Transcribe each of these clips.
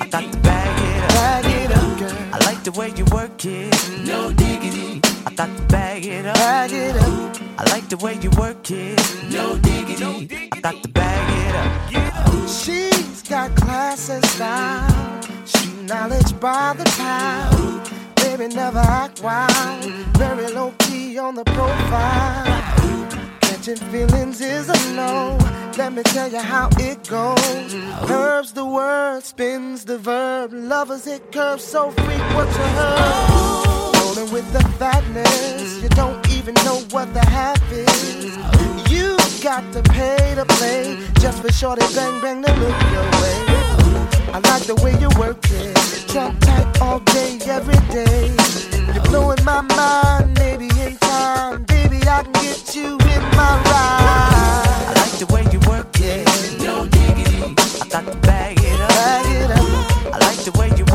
I got to bag it up. bag it up, girl. I like the way you work it, no diggity. I got to bag it up. Bag it up, I like the way you work it, no diggity. I got to bag it up. she's got class and style. Street knowledge by the pound. Baby, never act wild. Very low key on the profile. Catching feelings is a no. Let me tell you how it goes. Curves the word, spins the verb. Lovers hit curves so frequent to her. Rolling with the fatness, you don't even know what the half is. You got to pay to play just for shorty bang bang to look your way. I like the way you work it, trump tight all day, every day. You're blowing my mind, maybe in time, I get you in my I ride. like the way you work it, no diggity. I got to bag it up. Bag it up, I like the way you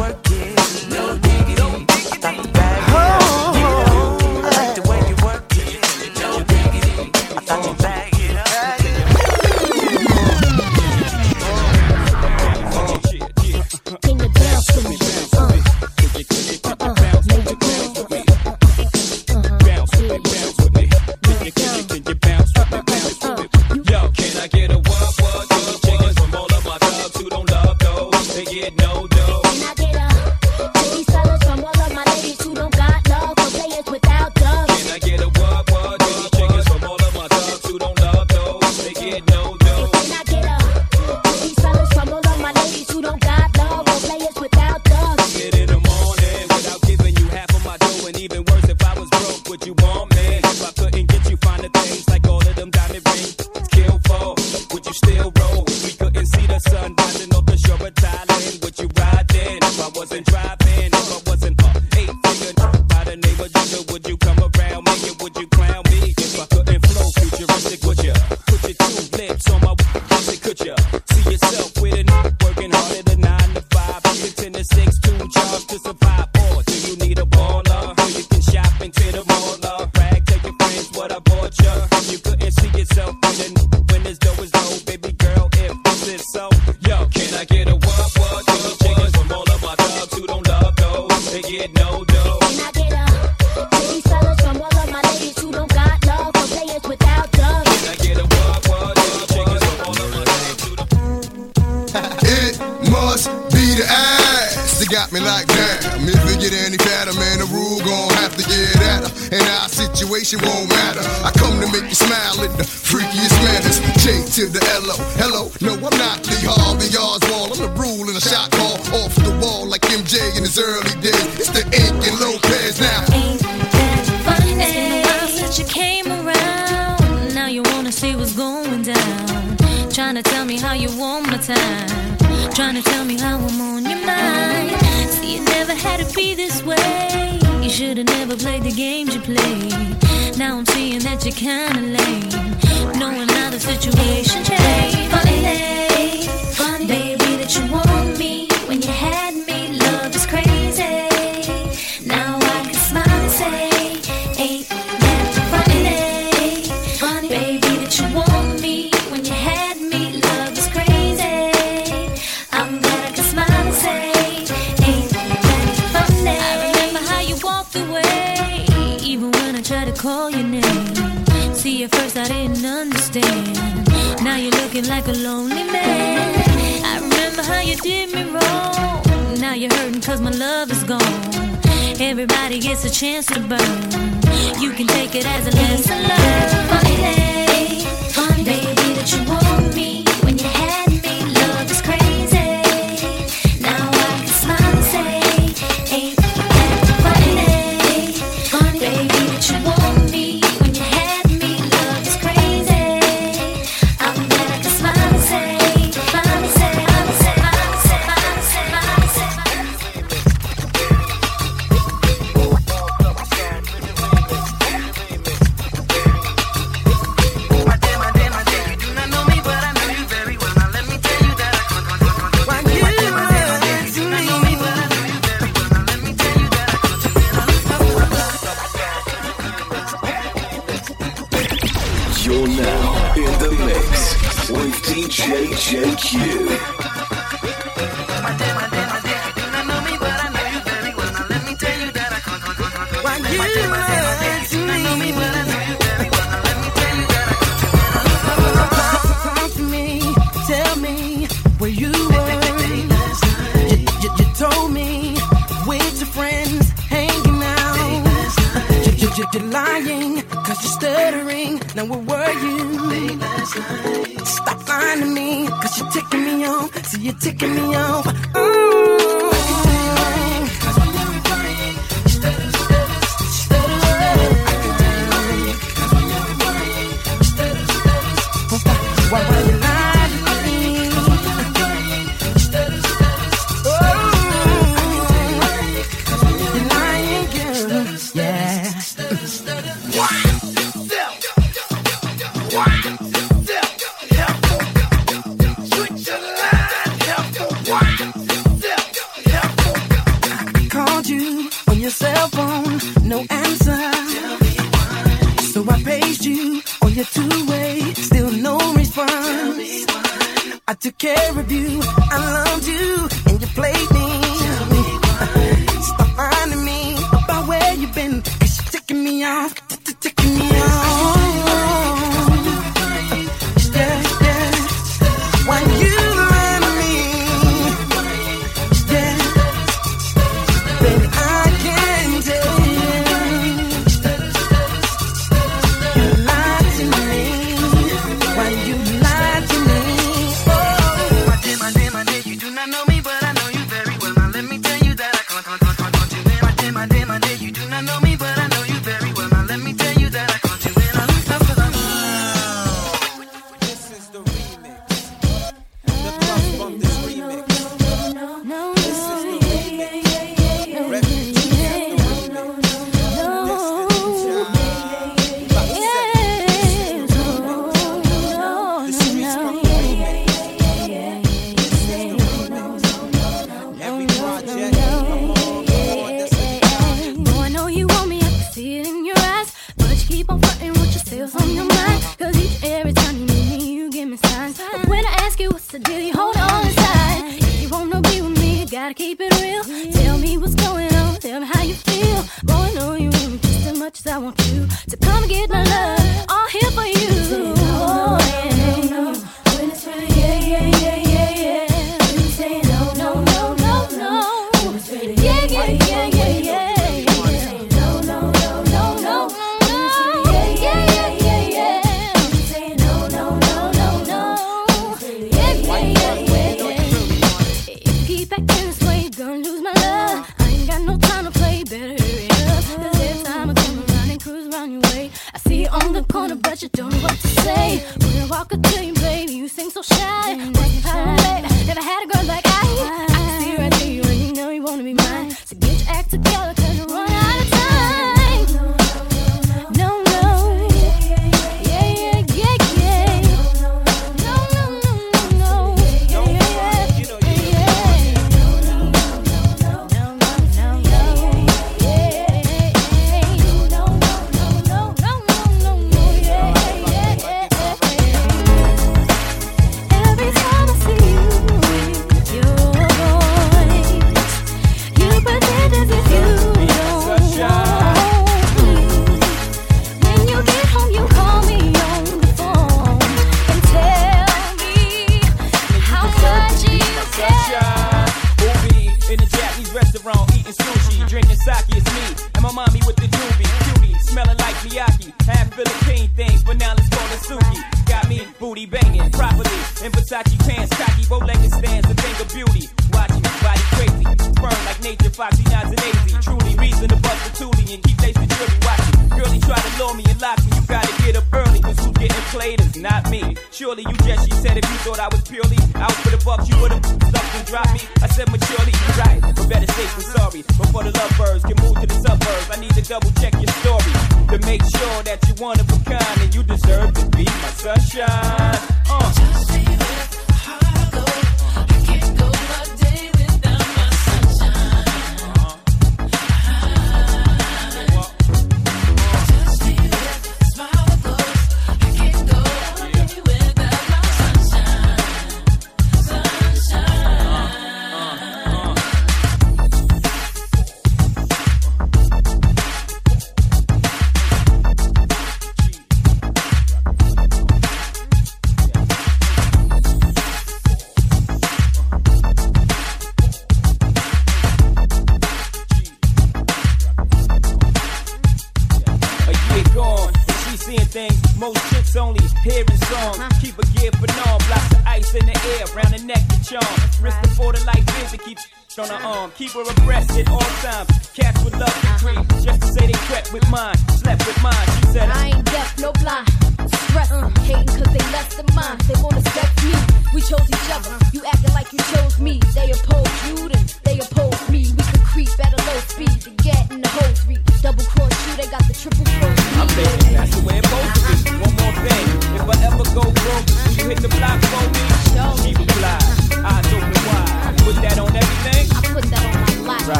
get up early, cause who's getting played is not me. Surely you just—you said, if you thought I was purely out for the bucks, you would've stuffed and dropped me. I said, maturely, you right, but better safe than sorry. Before the lovebirds can move to the suburbs, I need to double check your story to make sure that you one of a kind and you deserve to be my sunshine. Uh. Just leave it I'll.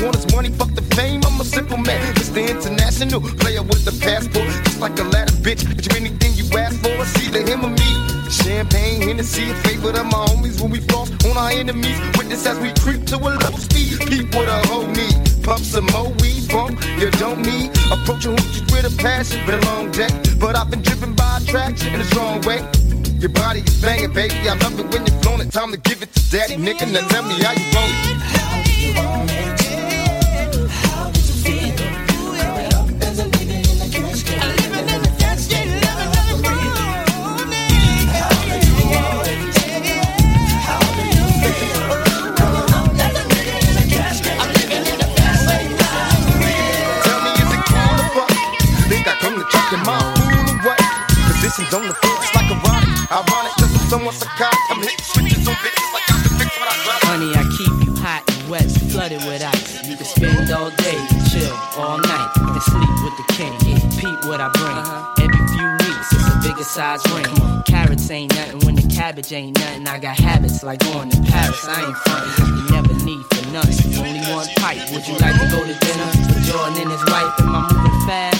want is money, fuck the fame. I'm a simple man, Mr. International, player with the passport. Just like a ladder, bitch. Get you anything you ask for, it's either him or me. Champagne, Hennessy, a favorite of my homies when we cross on our enemies. Witness as we creep to a low speed. Peep what a hoe need. Pump some more weed, bump you don't need. Approaching hoochies with a passion, been a long day. But I've been driven by attraction in a strong way. Your body is banging, baby. I love it when you're blown. It time to give it to daddy, nigga. Now tell me how you want it. Positions on the floor, it's like erotic. Ironic, cause I'm somewhat psychotic. I'm hitting switches on bitches like I'm the fix when I drop. Honey, I keep you hot and wet, flooded with ice. You can spend all day, chill all night, and sleep with the king. Repeat what I bring. Uh-huh. Every few weeks, it's a bigger size ring. Carrots ain't nothing when the cabbage ain't nothing. I got habits like going to Paris. I ain't frontin'. You never need for nothing. Only one pipe. Would you like to go to dinner with Jordan and his wife? Am I moving fast?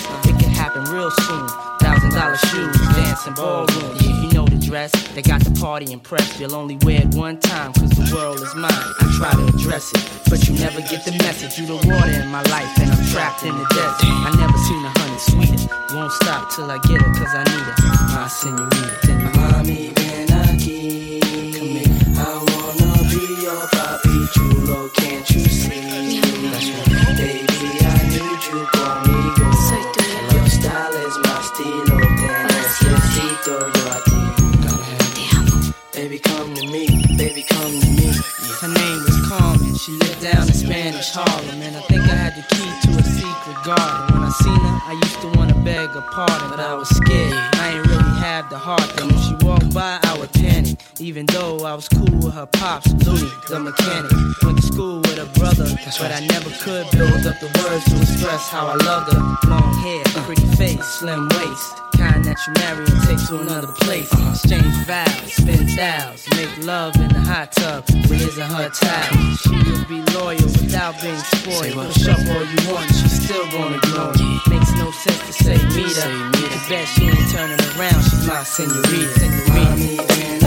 Real soon. Thousand dollar shoes, dancing ballroom. Yeah, You know the dress. They got the party impressed. You'll only wear it one time, cause the world is mine. I try to address it, but you never get the message. You the water in my life, and I'm trapped in the desert. I never seen a honey sweeter. Won't stop till I get her, cause I need her. My senorita. Harlem, and I think I had the key to a secret garden. When I seen her, I used to wanna beg her pardon, but I was scared. I ain't really have the heart. Then when she walked by, I would panic. Even though I was cool with her pops, Louis, the mechanic. Went to school with her brother, but I never could build up the words to express how I loved her. Long hair, uh. pretty face, slim waist. Kind that you marry and take to another place. Uh-huh. Exchange vows, spend styles, make love in the hot tub with his and her towel. She will be loyal without being spoiled. Push up all you want, she's still gonna ignore you. Makes no sense to say meet her. The bet she ain't turning around, she's my senorita. Senorita.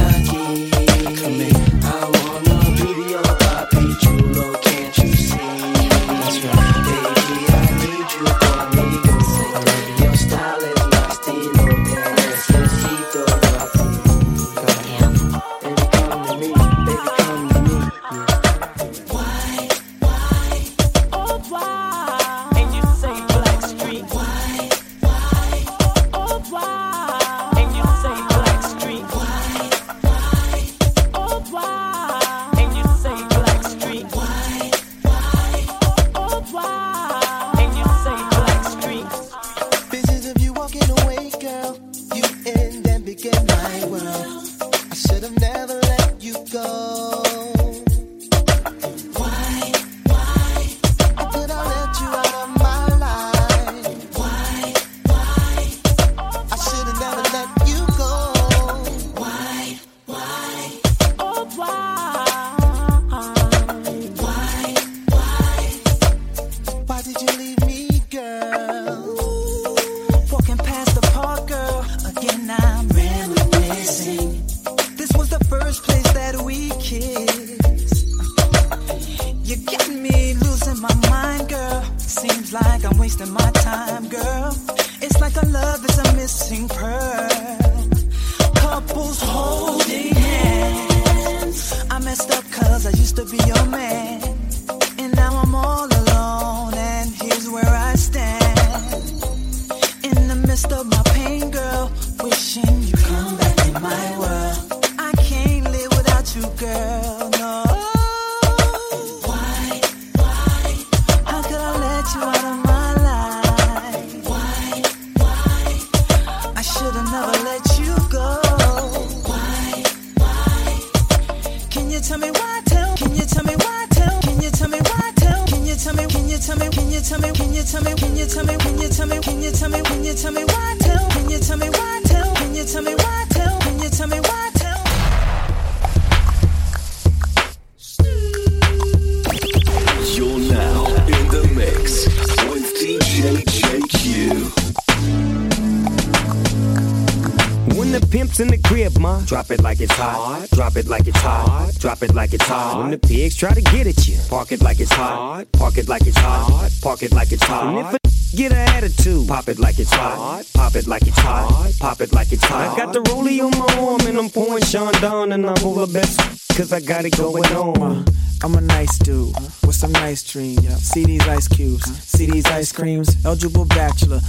When the pimp's in the crib, ma, drop it like it's hot. Drop it like it's hot. Drop it like it's hot. When the pigs try to get at you, park it like it's hot. Park it like it's hot. Park it like it's hot. And if a get an attitude, pop it like it's hot. Pop it like it's hot. Pop it like it's hot. I got the rollie on my arm and I'm pouring Sean down and I'm over best cause I got it going on. I'm a nice dude with some nice dreams. See these ice cubes, see these ice creams. Eligible bachelor,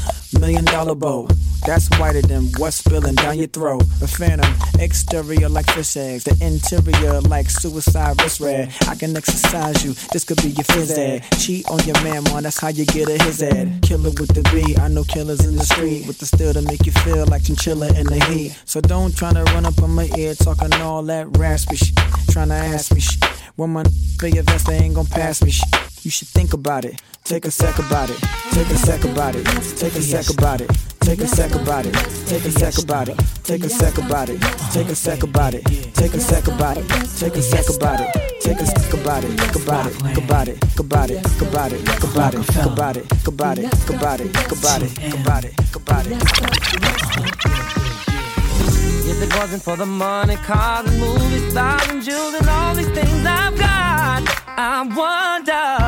million dollar bow. That's whiter than what's spilling down your throat. A phantom, exterior like fish eggs, the interior like suicide wrist red. I can exercise you, this could be your phys ed. Cheat on your man, man, that's how you get a his ed. Killer with the B, I know killers in the street with the steel to make you feel like chinchilla in the heat. So don't try to run up on my ear talking all that raspy shit. Trying to ask me shit. When my your vest, they ain't gon' pass me. You should think about it. Take a sec about it. Take a sec about it. Take a sec about it. Take a sec about it. Take a sec about it. Take a sec about it. Take a sec about it. Take a sec about it. Take a sec about it. Take a sec about it. About it. About it. About it. About it. About it. About it. About it. About it. About it. About it. About it. If it wasn't for the money, cars and movies, stars and jewels and all these things I've got, I wonder,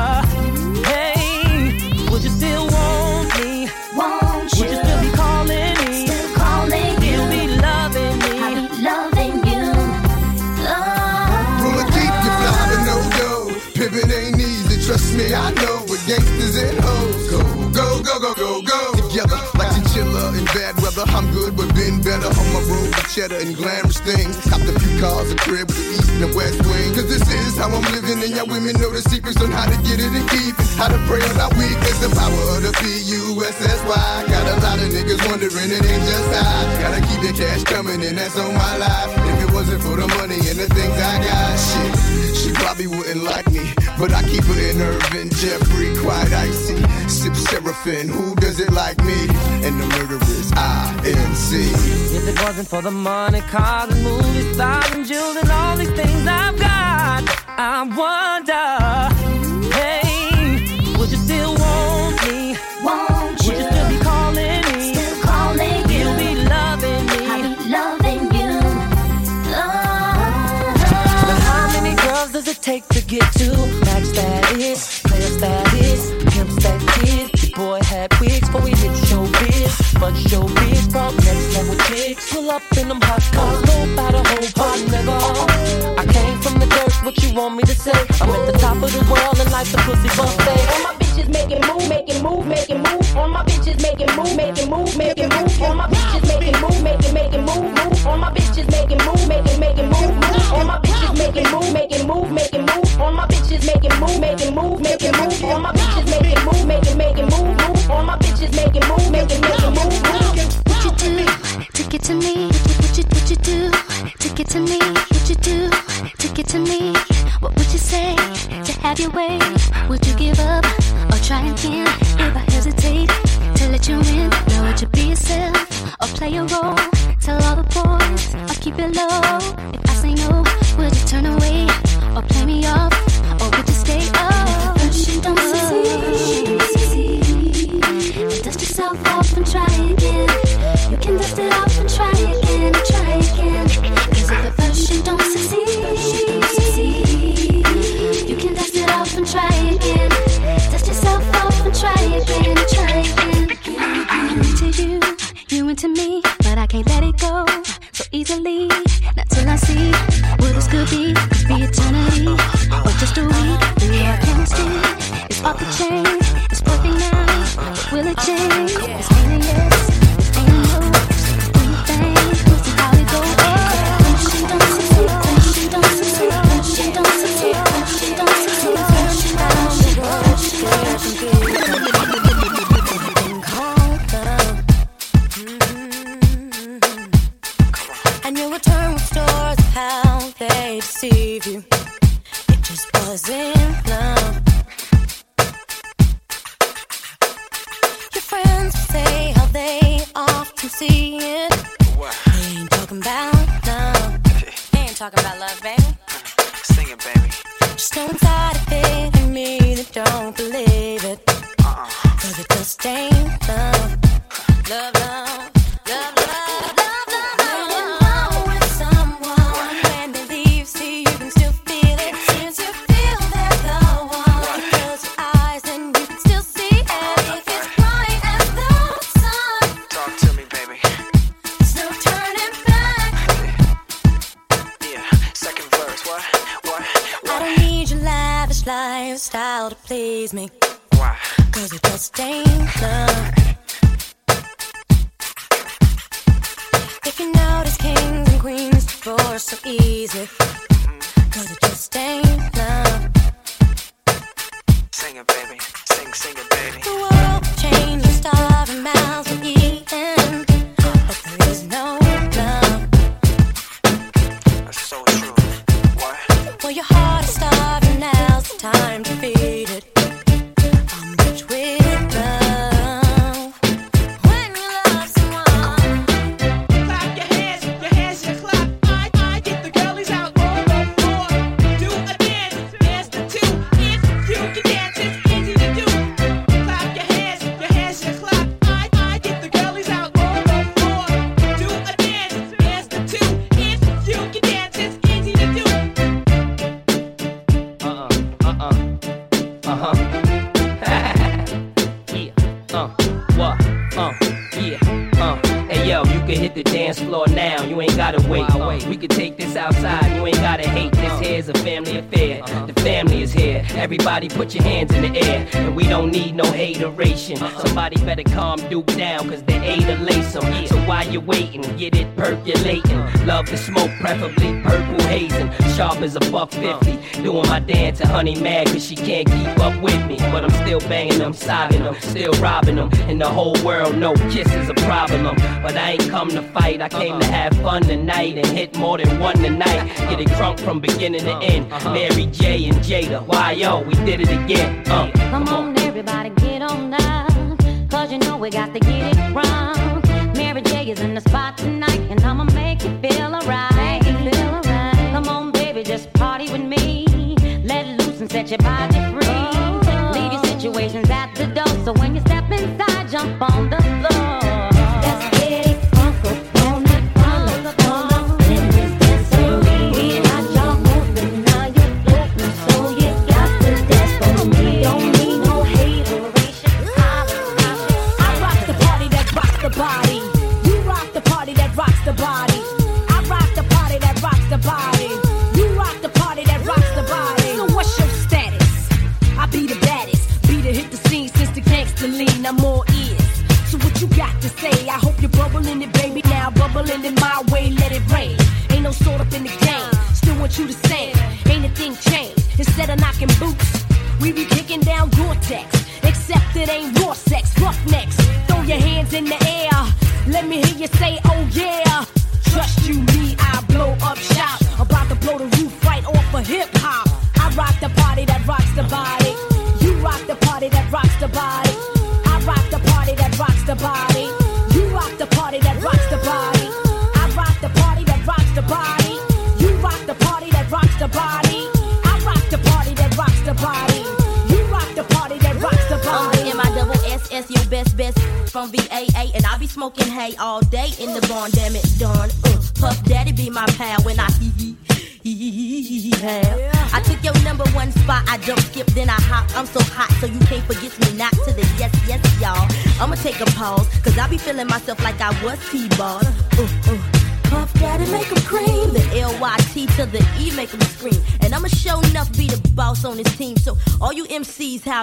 good, but been better on my road with cheddar and glamorous things. Copped a few cars, a crib with the east and the west wing. Cause this is how I'm living, and y'all women know the secrets on how to get it and keep it. How to pray on our weakness, the power of the P-U-S-S-Y. Got a lot of niggas wondering, it ain't just I. Gotta keep the cash coming, and that's on my life. If it wasn't for the money and the things I got, shit, probably wouldn't like me. But I keep it in Irvin, Jeffrey, quite icy. Sip Seraphim, who does it like me? And the murderers, I-N-C. If it wasn't for the money, cars and movies, stars and jewels and all these things I've got, I wonder, the world and like the pussy buffet. All my bitches making move, making move, making move. All my bitches making move, making move, making move. All my bitches making move, making, making move, move. All my bitches making move, making, making move, move. All my bitches making move, making move, making move. All my bitches making move, making move, making move. All my have your way? Would you give up or try again? If I hesitate to let you in, now would you be yourself or play a role? Tell all the boys or keep it low. Just don't try to me that don't believe. from uh-huh. beginning to uh-huh. end. Uh-huh. Mary J and Jada, why yo, we did it again. Uh, come, come on, everybody, get on up. Cause you know we got to get it wrong. Mary J is in the spot tonight, and I'ma make you feel alright. Come on, baby, just party with me. Let loose and set your body free. Leave your situations at the door, so when you step inside, jump on the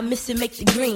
Missy make it green.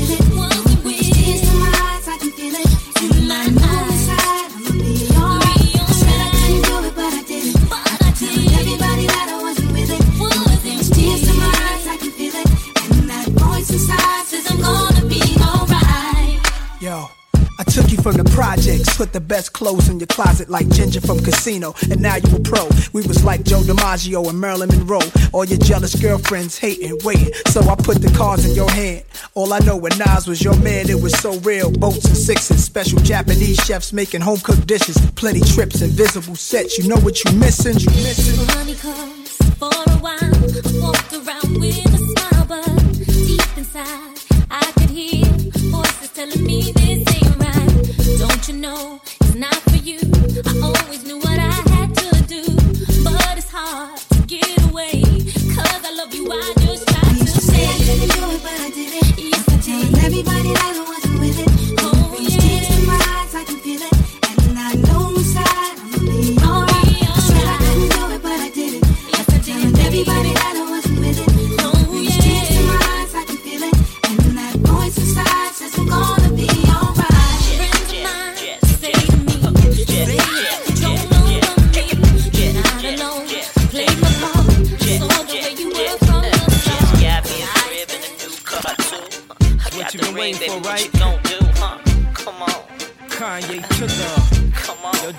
best clothes in your closet like Ginger from Casino, and now you a pro. We was like Joe DiMaggio and Marilyn Monroe. All your jealous girlfriends hating, waiting. So I put the cards in your hand. All I know when Nas was your man, it was so real. Boats and sixes, special Japanese chefs making home cooked dishes, plenty trips, invisible sets. You know what you missing? You missing? For a while. Walked around with a smile, but deep inside, I could hear voices telling me this ain't right. Don't you know it's not for you? I always knew what I had to do, but it's hard to get away. Cause I love you, I just try to say. I couldn't do it, but I did it. Yes, I did. Everybody that I wasn't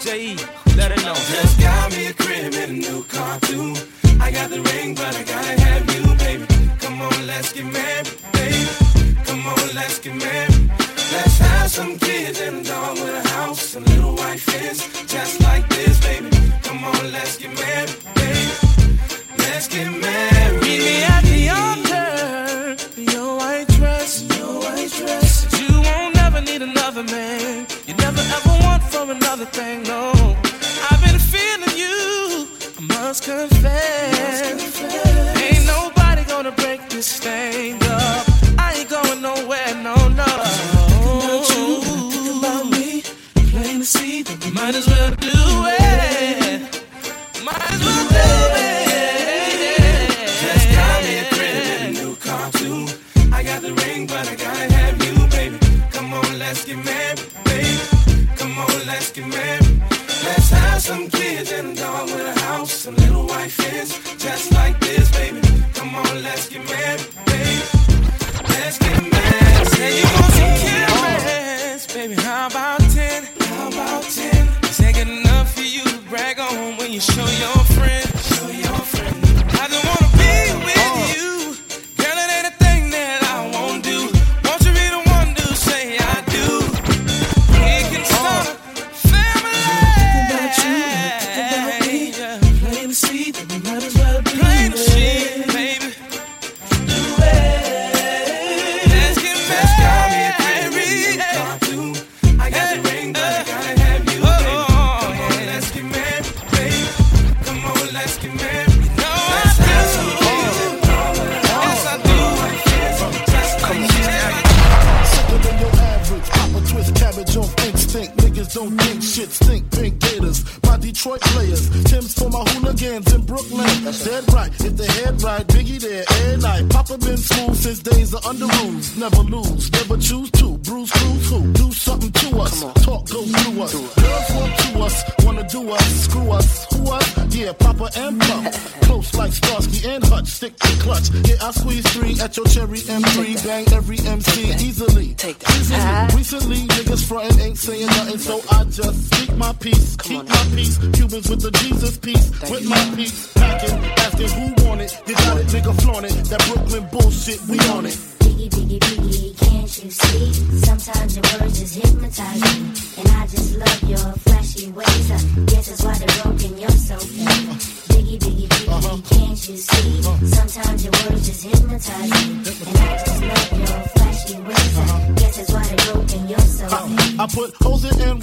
J.E., let her know. Just got me a crib and a new car too. I got the ring, but I gotta have you, baby. Come on, let's get married, baby. Come on, let's get married. Let's have some kids and a dog with a house and little white fence, just like this, baby. Come on, let's get married, baby. Let's get married. Another thing, no. I've been feeling you. I must confess.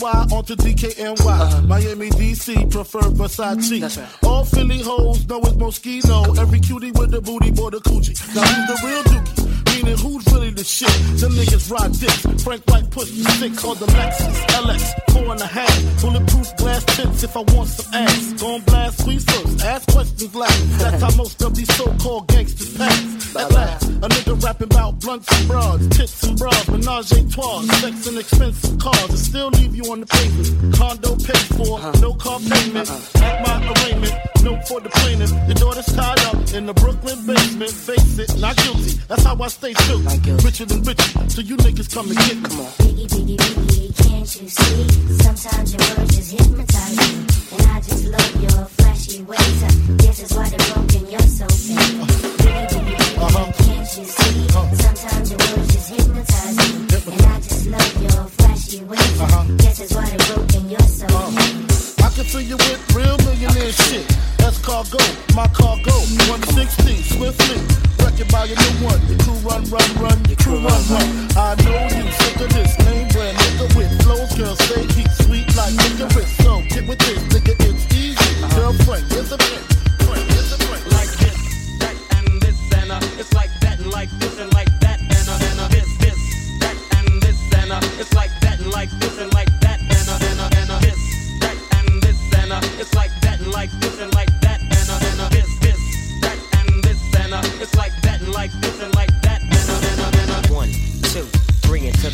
NY onto DKNY. Uh-huh. Miami, DC, prefer Versace. Mm, All Philly hoes know it's Moschino. Every cutie with the booty, boy, the Coogi. Now who's the real dookie? Meaning who's really the shit? Them niggas ride dicks. Frank White push the six on the Lexus LX, four and a half. Bulletproof glass tips if I want some ass. Gon' blast squeeze first, ask questions last. That's how most of these so-called gangsters pass. At last, a nigga rapping about blunts and broads, tits and bras, menage a trois, sex and expensive cars, and still leave you on the pavement. Condo paid for, no car payment. At my arraignment, no for the plaintiff. Your daughter's tied up in the Brooklyn basement. Face it, not guilty. That's how I stay true. Richer than richer, so you niggas come and get me. Come on. Biggie, biggie, biggie, can't you see? Sometimes your words just hypnotize me. And I just love your flashy ways. Uh, This is why they're broken, you're so fake. Biggie, biggie, biggie, can't you see? Sometimes your words just hypnotize me. And I just love your flashy ways. Uh, This is why they're broken, you're so fake. I can fill you with real millionaire shit. That's cargo, my cargo. 160, swiftly. Wreck it by your new one. Your crew run, run, run. Your crew run, run. I know you sick of this name brand nigga with flows. Girl, stay heat sweet like nigga with. So get with this, nigga, it's easy. Girlfriend, here's a a friend. Like this, that, and this, and uh, it's like that, and like this, and like that, and uh, and uh, this, this, that, and this, and uh, it's like that, and like this, and like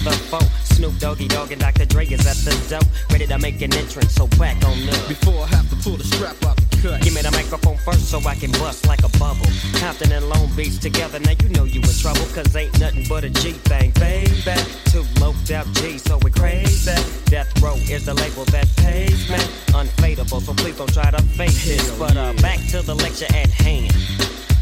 the four. Snoop Doggy Dogg and Dr. Dre is at the door, ready to make an entrance. So back on up. Before I have to pull the strap out the cut. Give me the microphone first so I can bust like a bubble. Compton and Long Beach together, now you know you in trouble. Cause ain't nothing but a G thing, baby. Two loped out G, so we crazy. Death Row is the label that pays me. Unfadable, so please don't try to fake this. But uh, back to the lecture at hand.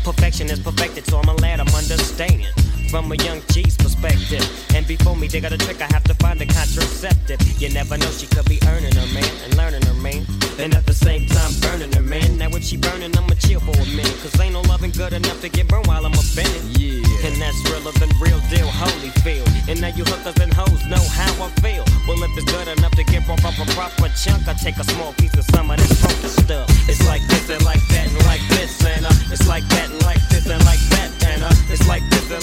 Perfection is perfected, so I'm a lad, I'm understanding. From a young G's perspective. And before me, they got a trick, I have to find a contraceptive. You never know, she could be earning her man and learning her man. And at the same time, burning her man. Now, if she burning, I'ma chill for a minute. Cause ain't no loving good enough to get burned while I'm offended. Yeah. And that's realer than real deal, Holyfield. And now you hookers and hoes know how I feel. Well, if it's good enough to get broke off a proper chunk, I take a small piece of some of this funky stuff. It's like this and like that and like this and uh, it's like that and like this and like that and uh, it's like this and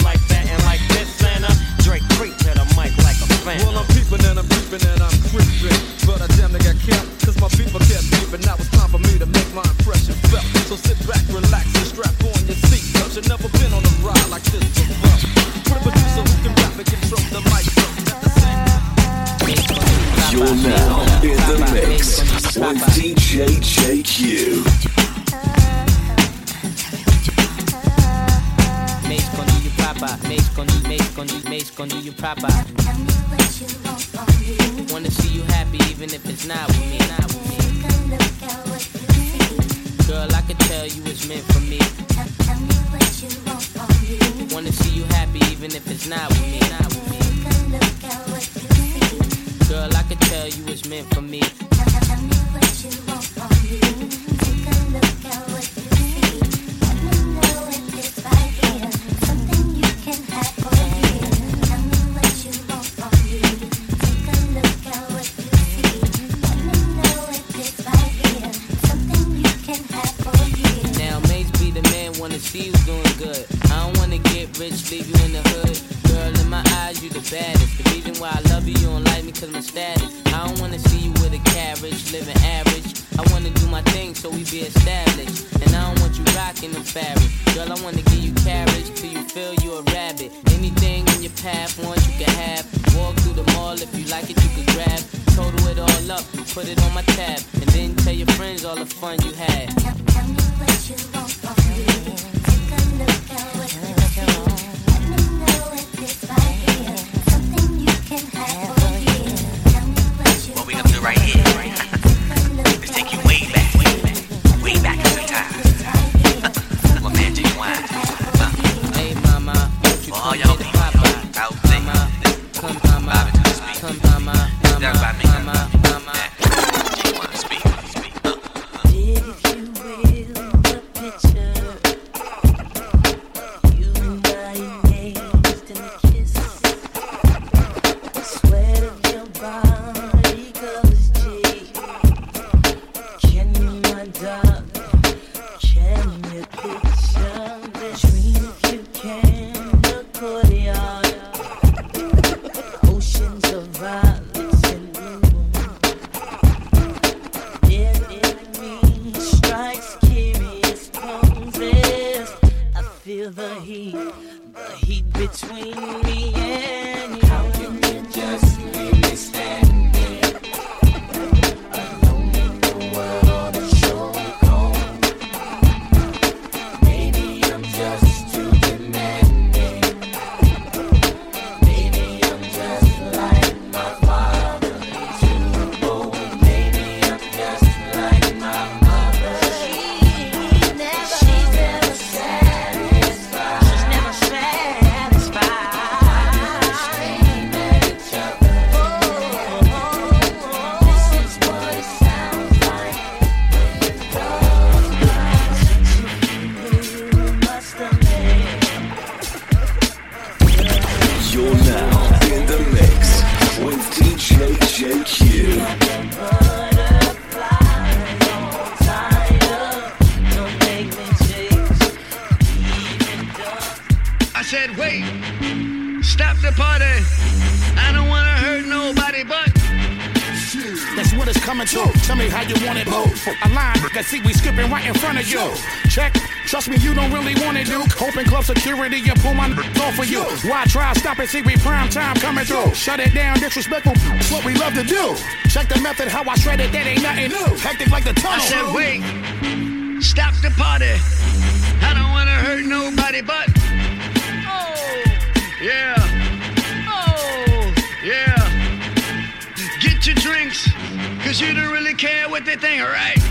like that and So sit back, relax, and strap on your seat. Cause you've never been on a ride like this before. Put a producer who can rap and control the mic. You're now in the mix with DJ JQ. Mace con you proper, mace con you, mace con you, mace con you proper. Club security, you pull my off for you. Why try stop it? See we prime time coming through. Shut it down, disrespectful. It's what we love to do. Check the method, how I shred it. That ain't nothing new. Hectic like the tunnel. I said, wait, stop the party. I don't wanna hurt nobody, but oh, yeah, oh, yeah. Get your drinks, cause you don't really care what they think, alright?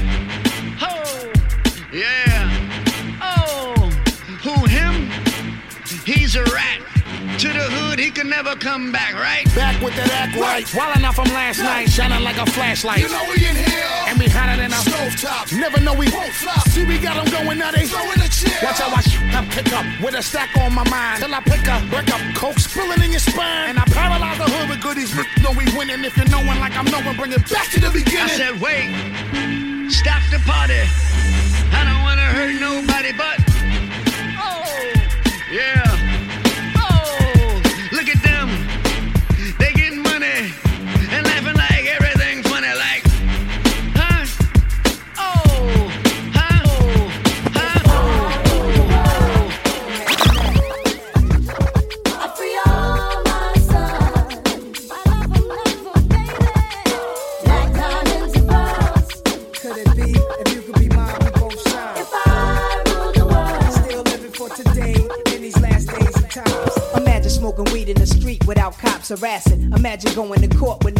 Can never come back, right? Back with that act right. Wildin' out from last night, shining like a flashlight. You know we in here. And we hotter than a Stove top. Never know we Won't flop. See, we got 'em going now. They Throw in a chair. Watch how I sh- I pick up with a stack on my mind. Till I pick up, break up, coke spilling in your spine. And I paralyze the hood with goodies. Know we winning if you're knowing like I'm knowing. Bring it back to the beginning. I said, wait, stop the party. I don't wanna hurt nobody, but Imagine going to court with.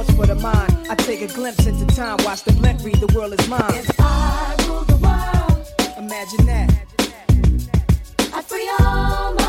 for the mind. I take a glimpse into time. Watch the blimp read, the world is mine. If I ruled the world. Imagine that. I free all my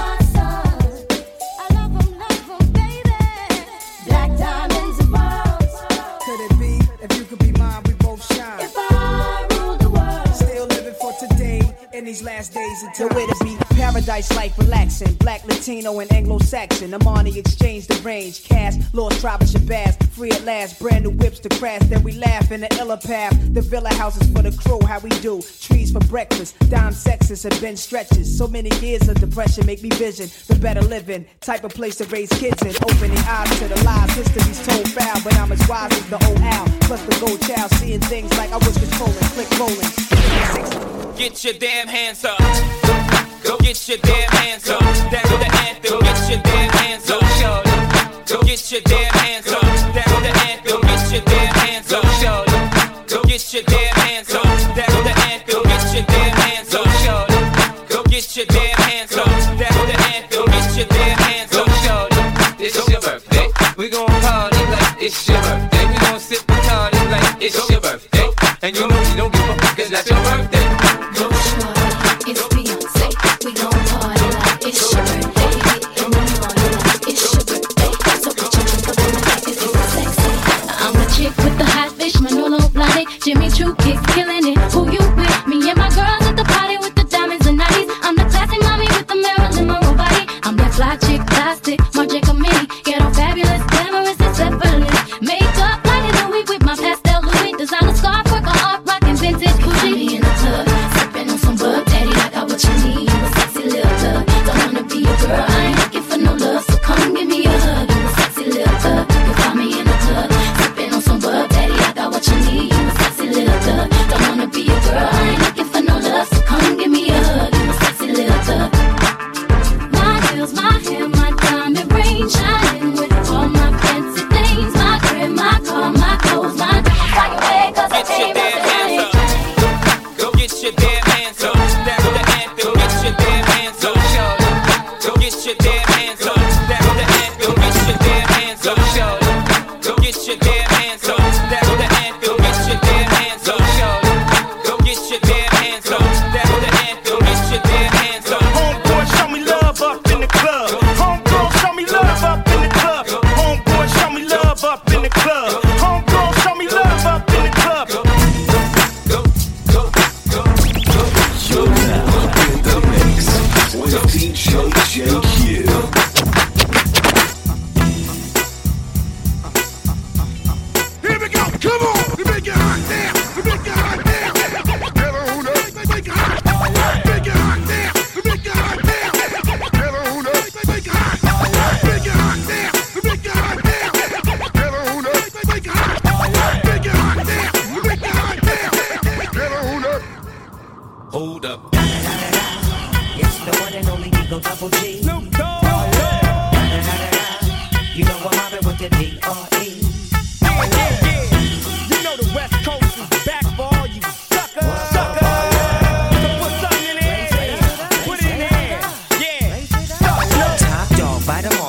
in these last days and The way to be paradise life relaxing. Black, Latino, and Anglo-Saxon. Armani exchange the range. Cash, lost of Shabazz. Free at last, brand new whips to crash. Then we laugh in the illa path. The villa houses for the crew, how we do. Trees for breakfast. Dime sexes have been stretches. So many years of depression make me vision the better living. Type of place to raise kids in. Opening eyes to the lies. History's told foul, but I'm as wise as the old owl. Plus the gold child, seeing things like I was controlling. Click rolling. Get your damn hands up. Go get your damn hands up. That's the anthem. Get your damn hands up. Go get your damn hands up. That's the anthem. Get your damn hands up. Go get your damn hands up. That's the anthem. Get your damn hands up. Go get your damn hands up. That's the anthem. Get your damn hands up. It's your birthday. We gon' party like it's your birthday.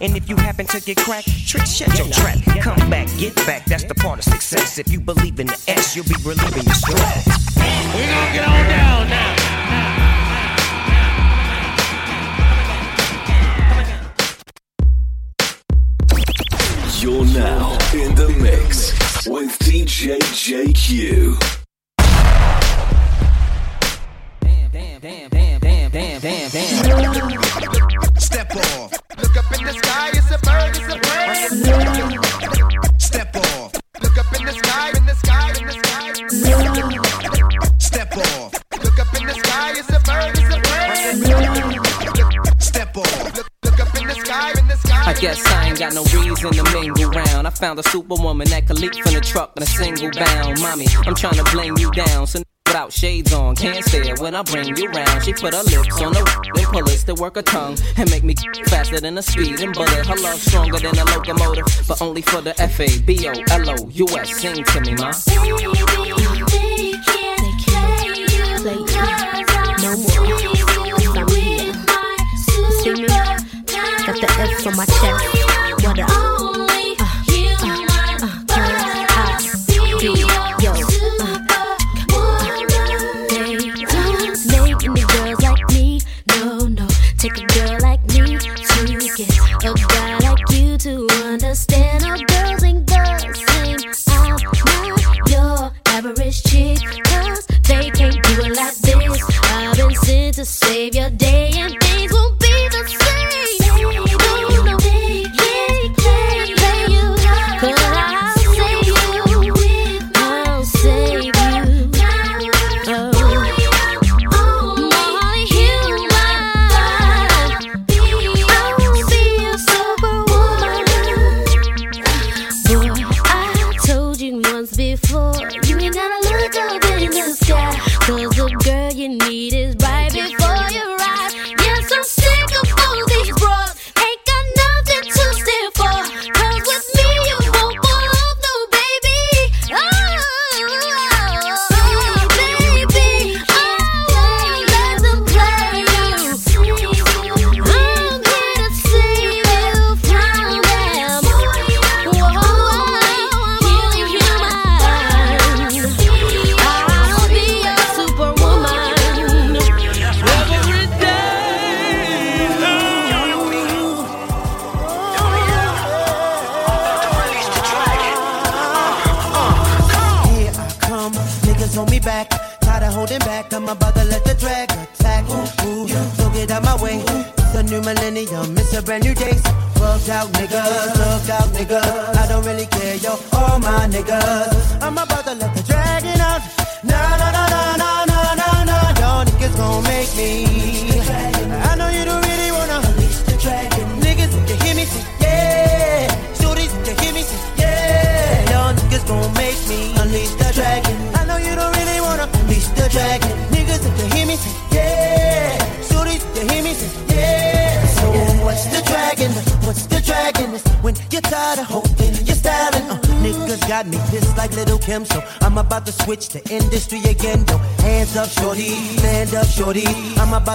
And if you happen to get cracked, trick, shut your trap. Come back, get back, that's the part of success. If you believe in the S, you'll be relieving your stress. We're gonna get on down now. You're now in the mix with DJ JQ. Step off. Look up in the sky, it's a bird, it's a bird. Step off. Look up in the sky, in the sky, in the sky. Step off. Look up in the sky, it's a bird, it's a bird. Step off. Look. I guess I ain't got no reason to mingle round. I found a superwoman that could leap from the truck in a single bound. Mommy, I'm trying to bling you down. So without shades on, can't stare when I bring you round. She put her lips on the then pull it to work her tongue and make me faster than a speeding bullet. Her love stronger than a locomotive, but only for the F A B O L O U S. Sing to me, ma. No more. I'm here. Got the F on my chest. What up? To save your day and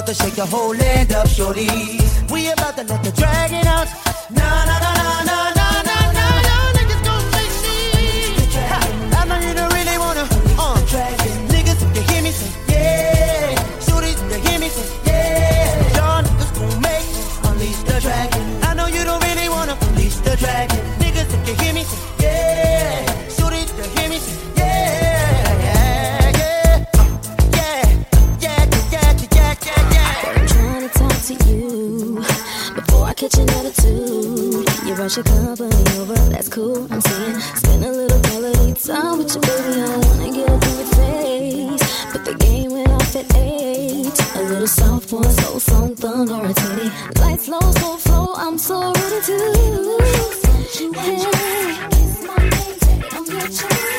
to shake the whole land body. Light slow, slow flow. I'm so ready to. Hey, I'm your.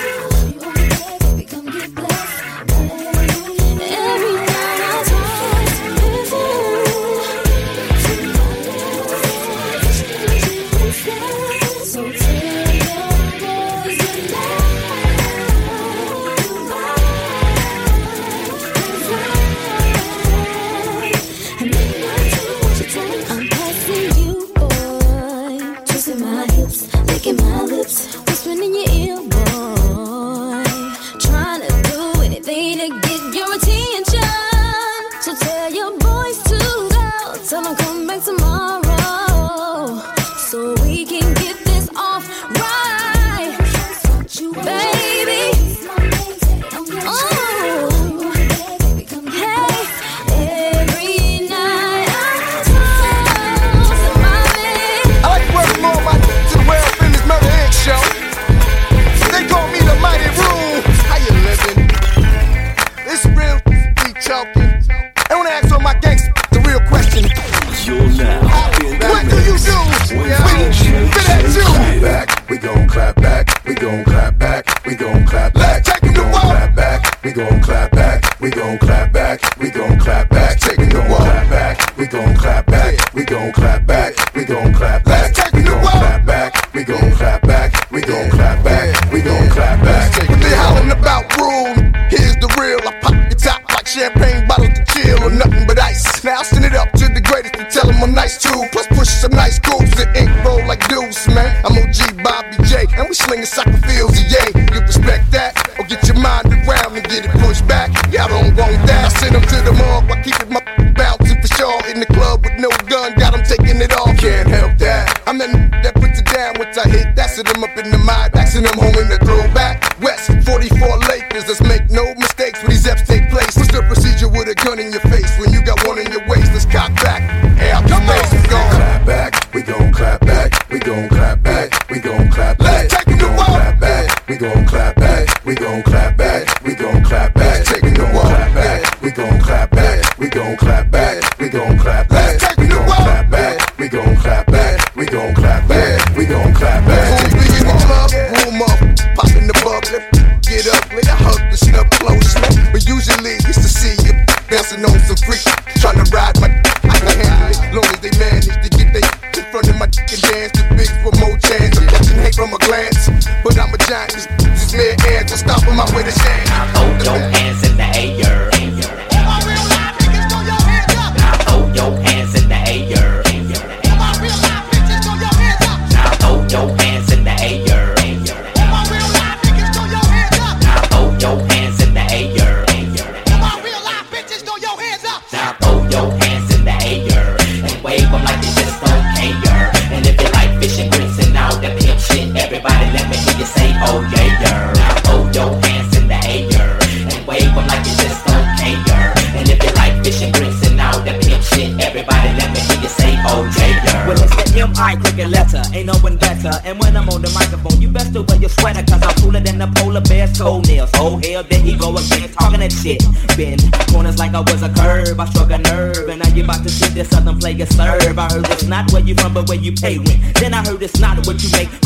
where you pay rent. Then I heard it's not what you make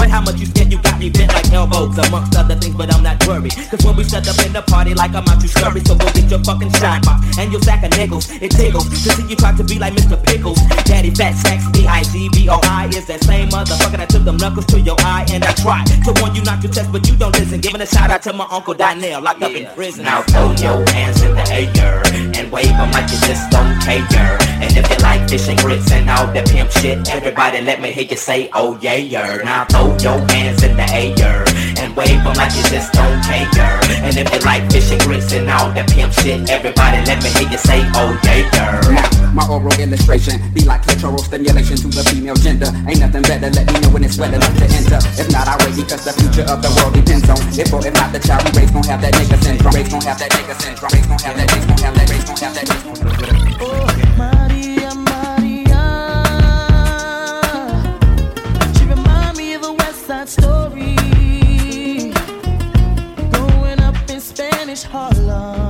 foes amongst other things, but I'm not worried. Cause when we set up in the party like I'm out to scurry, so go get your fucking shine box and your sack of nickels. It tickles to see you try to be like Mr. Pickles. Daddy Fat Sax, B-I-G-B-O-I is that same motherfucker that took them knuckles to your eye and I tried to warn you not to test, but you don't listen. Giving a shout out to my uncle Donnell, locked yeah. up in prison. Now throw your hands in the air and wave them like you just don't care. And if you like fishing grits and all that pimp shit, everybody let me hear you say, oh yeah, yeah. Now throw your hands in the air wave them like you just don't care. And if you like fishing grits and all that pimp shit, everybody let me hear you say, oh yeah, girl. My oral illustration be like clitoral stimulation to the female gender. Ain't nothing better, let me know when it's wet enough to enter. If not, I wait because the future of the world depends on it. For if not the child we raise gon' have that nigga syndrome. Raise gon' have that nigga syndrome. Raise gon' have that, raise gon' have that, raise gon' have that, raise gon' have that. Oh, Maria, Maria. She remind me of a West Side Story. Harlem.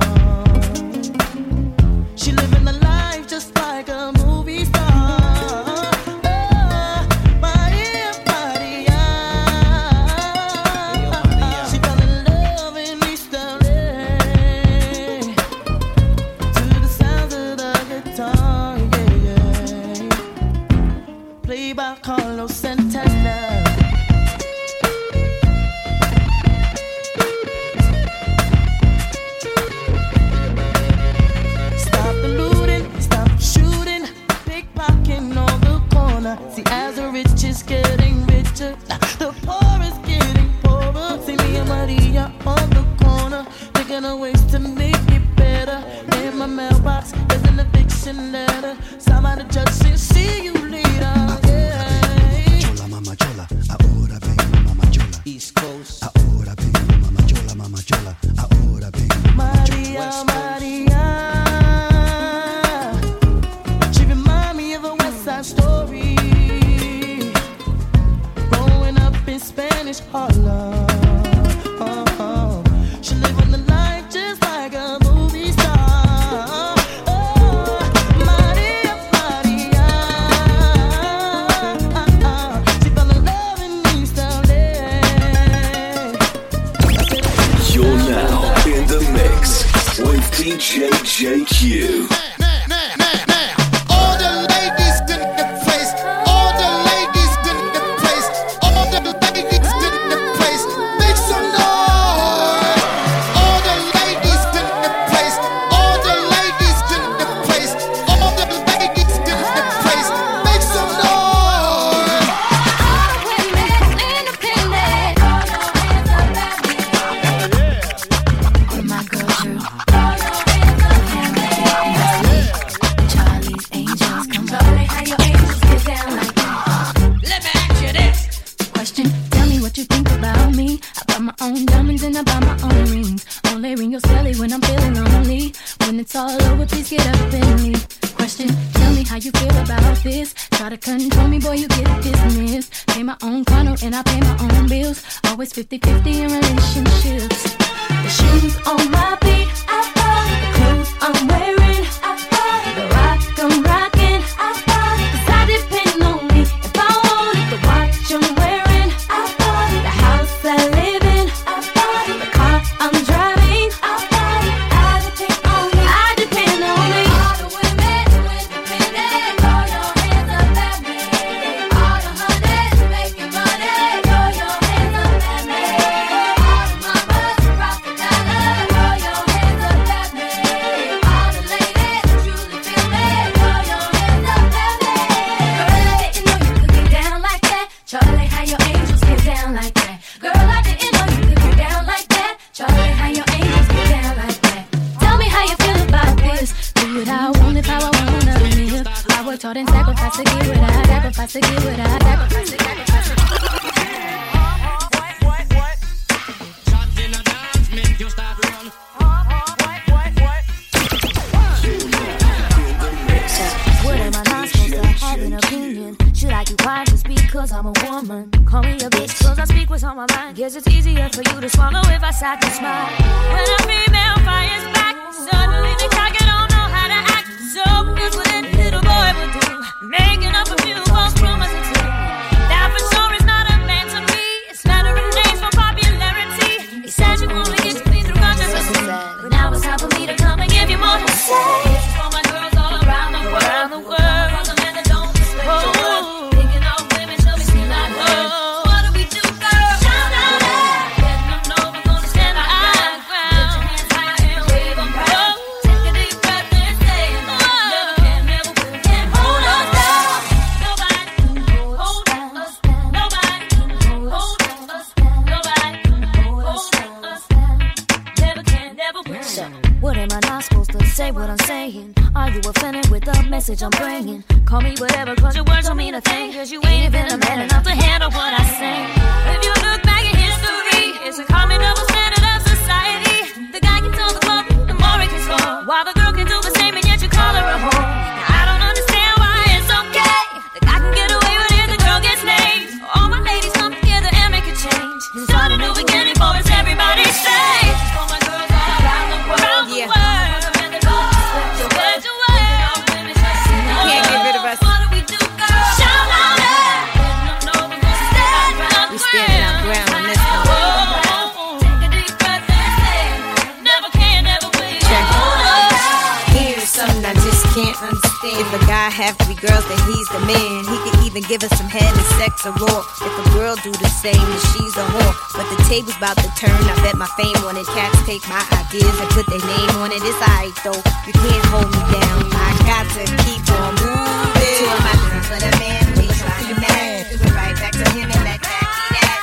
Girls, then he's the man. He could even give us some head and sex or raw. If a girl do the same, then she's a whore. But the table's about to turn. I bet my fame on it. Cats take my ideas and put their name on it. It's alright though. You can't hold me down. I got to keep on moving. Two of my girls for the man. We try to match. Do it right back to him and let that be that.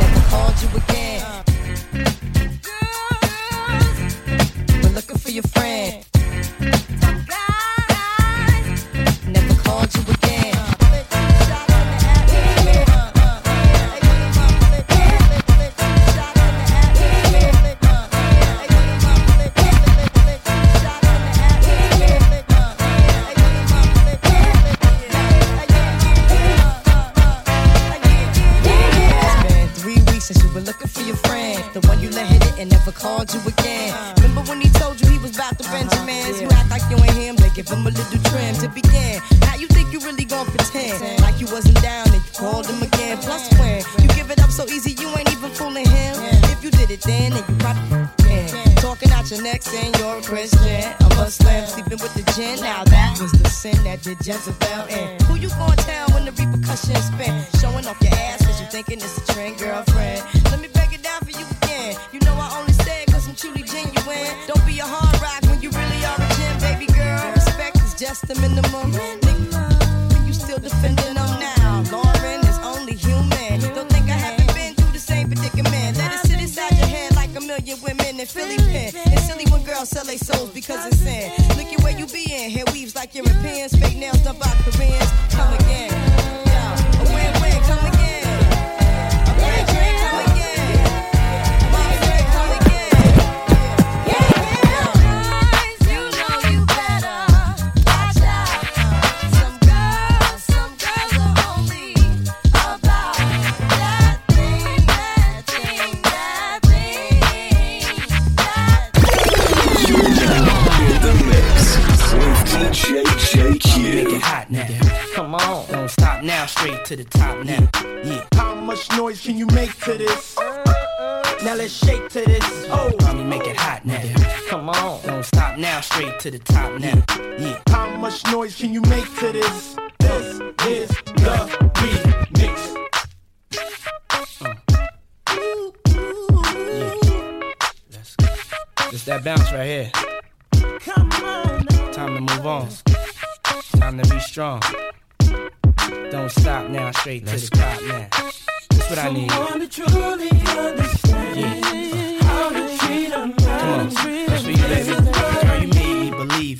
Never called you again. We're looking for your friend. That that did Jezebel in. Who you gonna tell when the repercussions spin? Showing off your ass cause you thinking it's a trend, girlfriend. Straight to the top now. Yeah. How much noise can you make to this? Now let's shake to this. Oh, Mommy, make it hot now. Come on. Don't stop now. Straight to the top now. Yeah. how much noise can you make to this? This is the remix. It's that bounce right here. Come on. Time to move on. Time to be strong. Don't stop now, straight to the top now. That's what I need. Yeah. Come on, that's for you, baby.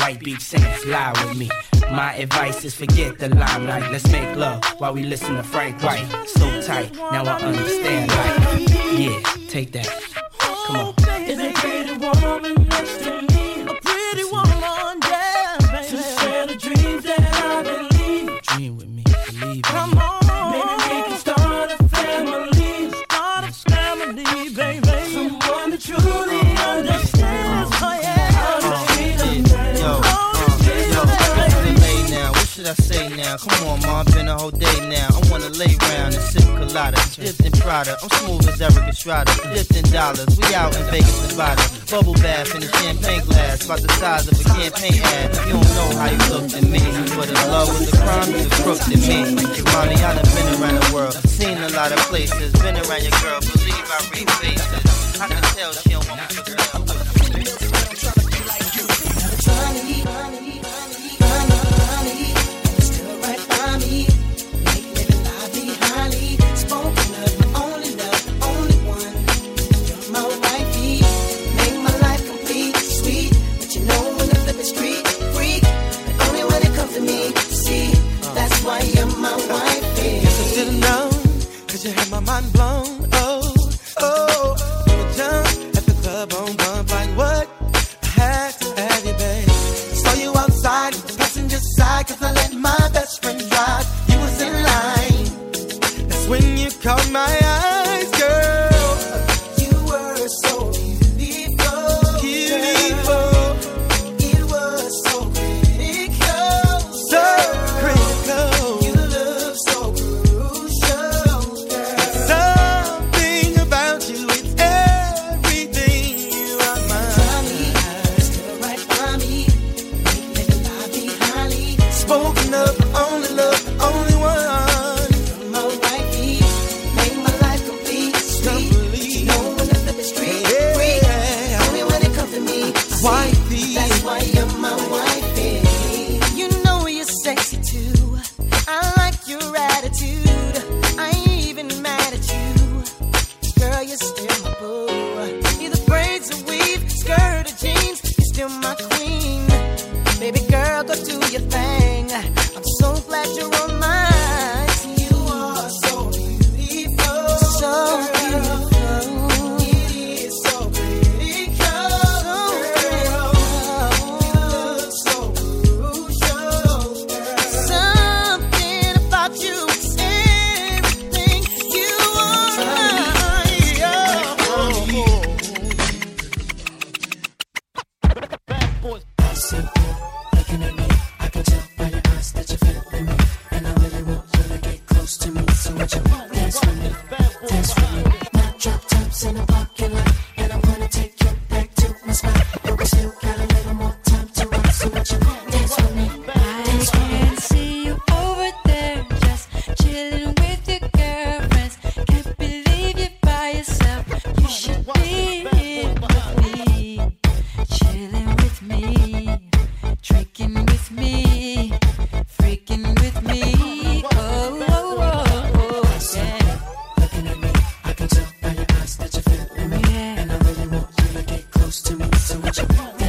White Beach Saints, lie with me. My advice is forget the limelight. Let's make love while we listen to Frank White. So tight, now I understand. Yeah, take that. Come on. Is a pretty woman next I say now? Come on, mom, been a whole day now. I wanna lay around and sip colada. Dipped in Prada, I'm smooth as Erik Estrada. Dipped in dollars, we out in Vegas, Nevada. Bubble bath in a champagne glass, about the size of a campaign ad. You don't know how you look to me, but in love with the crime, you crook to me. Your Mommy, I done been around the world, seen a lot of places, been around your girl, believe I read faces. I can tell she don't want mind blown.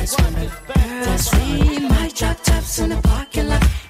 That's when I, that's my chop chops in the parking lot.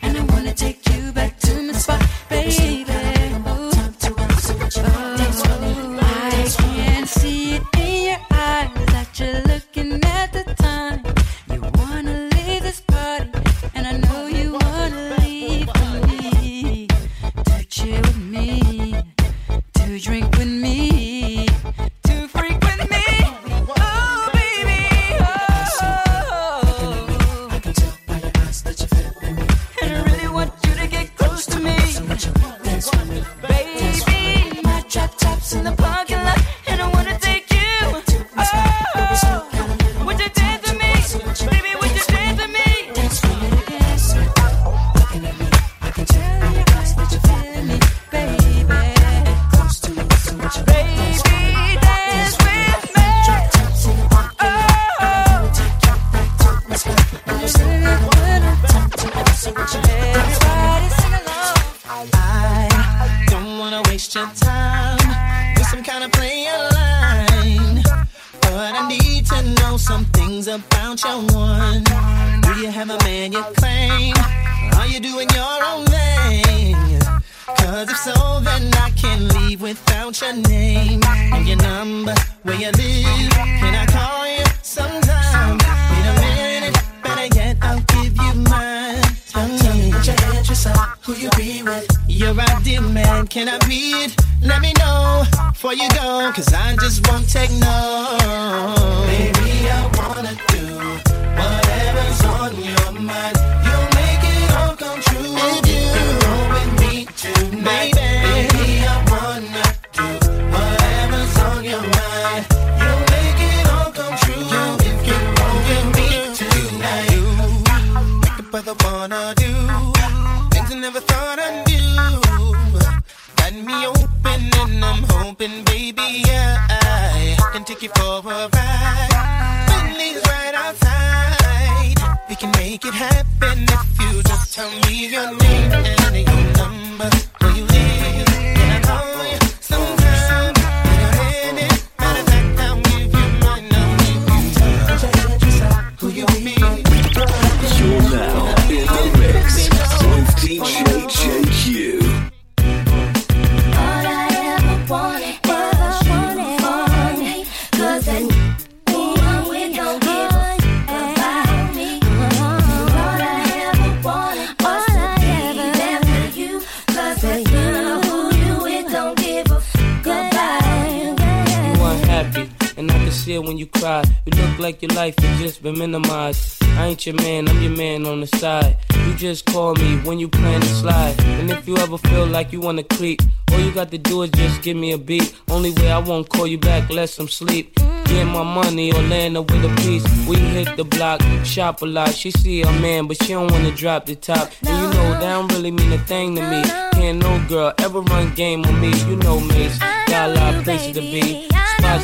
Life has just been minimized. I ain't your man, I'm your man on the side. You just call me when you plan to slide. And if you ever feel like you wanna creep, all you got to do is just give me a beat. Only way I won't call you back unless I'm sleep. Get my money or land up with a piece. We hit the block, shop a lot. She see a man, but she don't wanna drop the top. And you know that don't really mean a thing to me. Can't no girl ever run game on me. You know Mase, got a lot of places to be.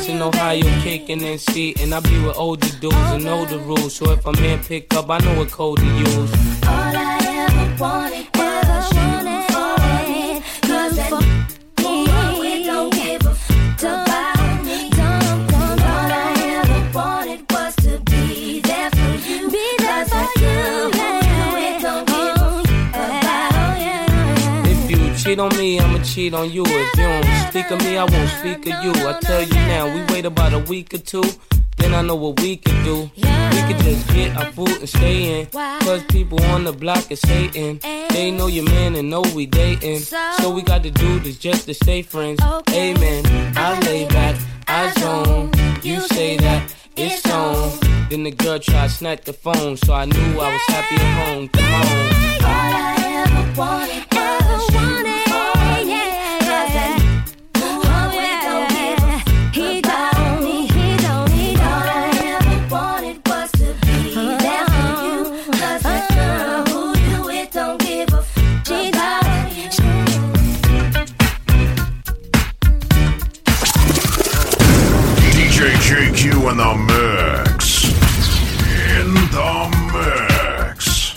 In Ohio, kicking and and I be with older dudes and know the rules. So if a man pick up, I know what code to use. All I ever wanted was you cheat on me, I'ma cheat on you. If you don't speak of me, I won't speak of you. I tell you now, we wait about a week or two. Then I know what we could do. We could just get our food and stay in. Cause people on the block is hating. They know your man and know we dating. So we got to do this just to stay friends. Amen. I lay back, I zone. You say that it's on. Then the girl tried to snatch the phone, so I knew I was happy at home. Come on. All I ever wanted was you JQ in the mix. In the mix.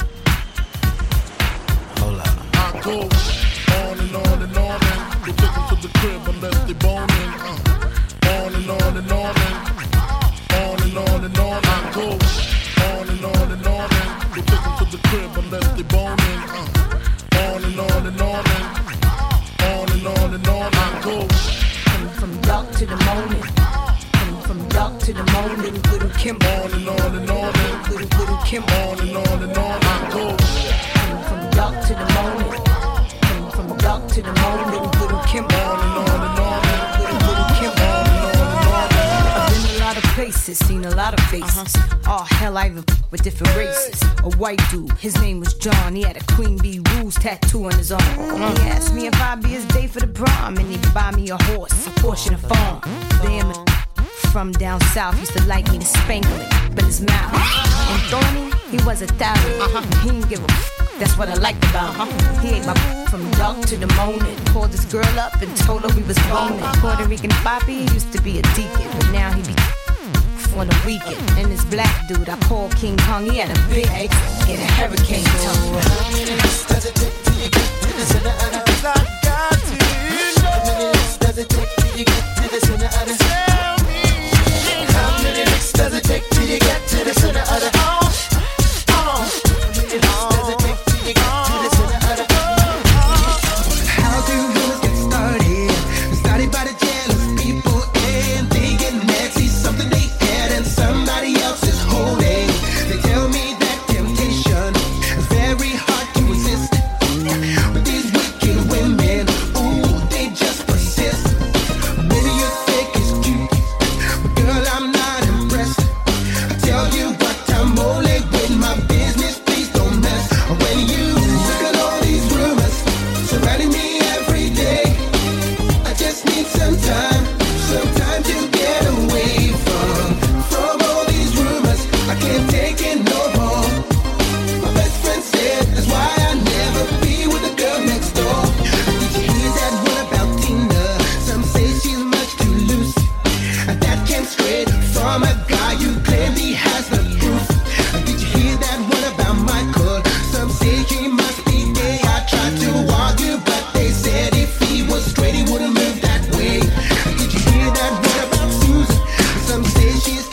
I go on and on and on and you take 'em to the crib unless they boning. White dude, his name was John. He had a Queen Bee Rules tattoo on his arm. He asked me if I'd be his day for the prom, and he'd buy me a horse, a and a farm. Damn. From down south, used to like me to spangle it, but his mouth. And Tony, he was Italian. He didn't give a f- That's what I liked about him. He ate my from dark to the morning. Called this girl up and told her we was boning. Puerto Rican Bobby used to be a deacon, but now he be on the weekend. And this black dude I call King Kong, he had a big ache and a hurricane tongue. Uh, she's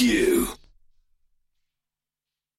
In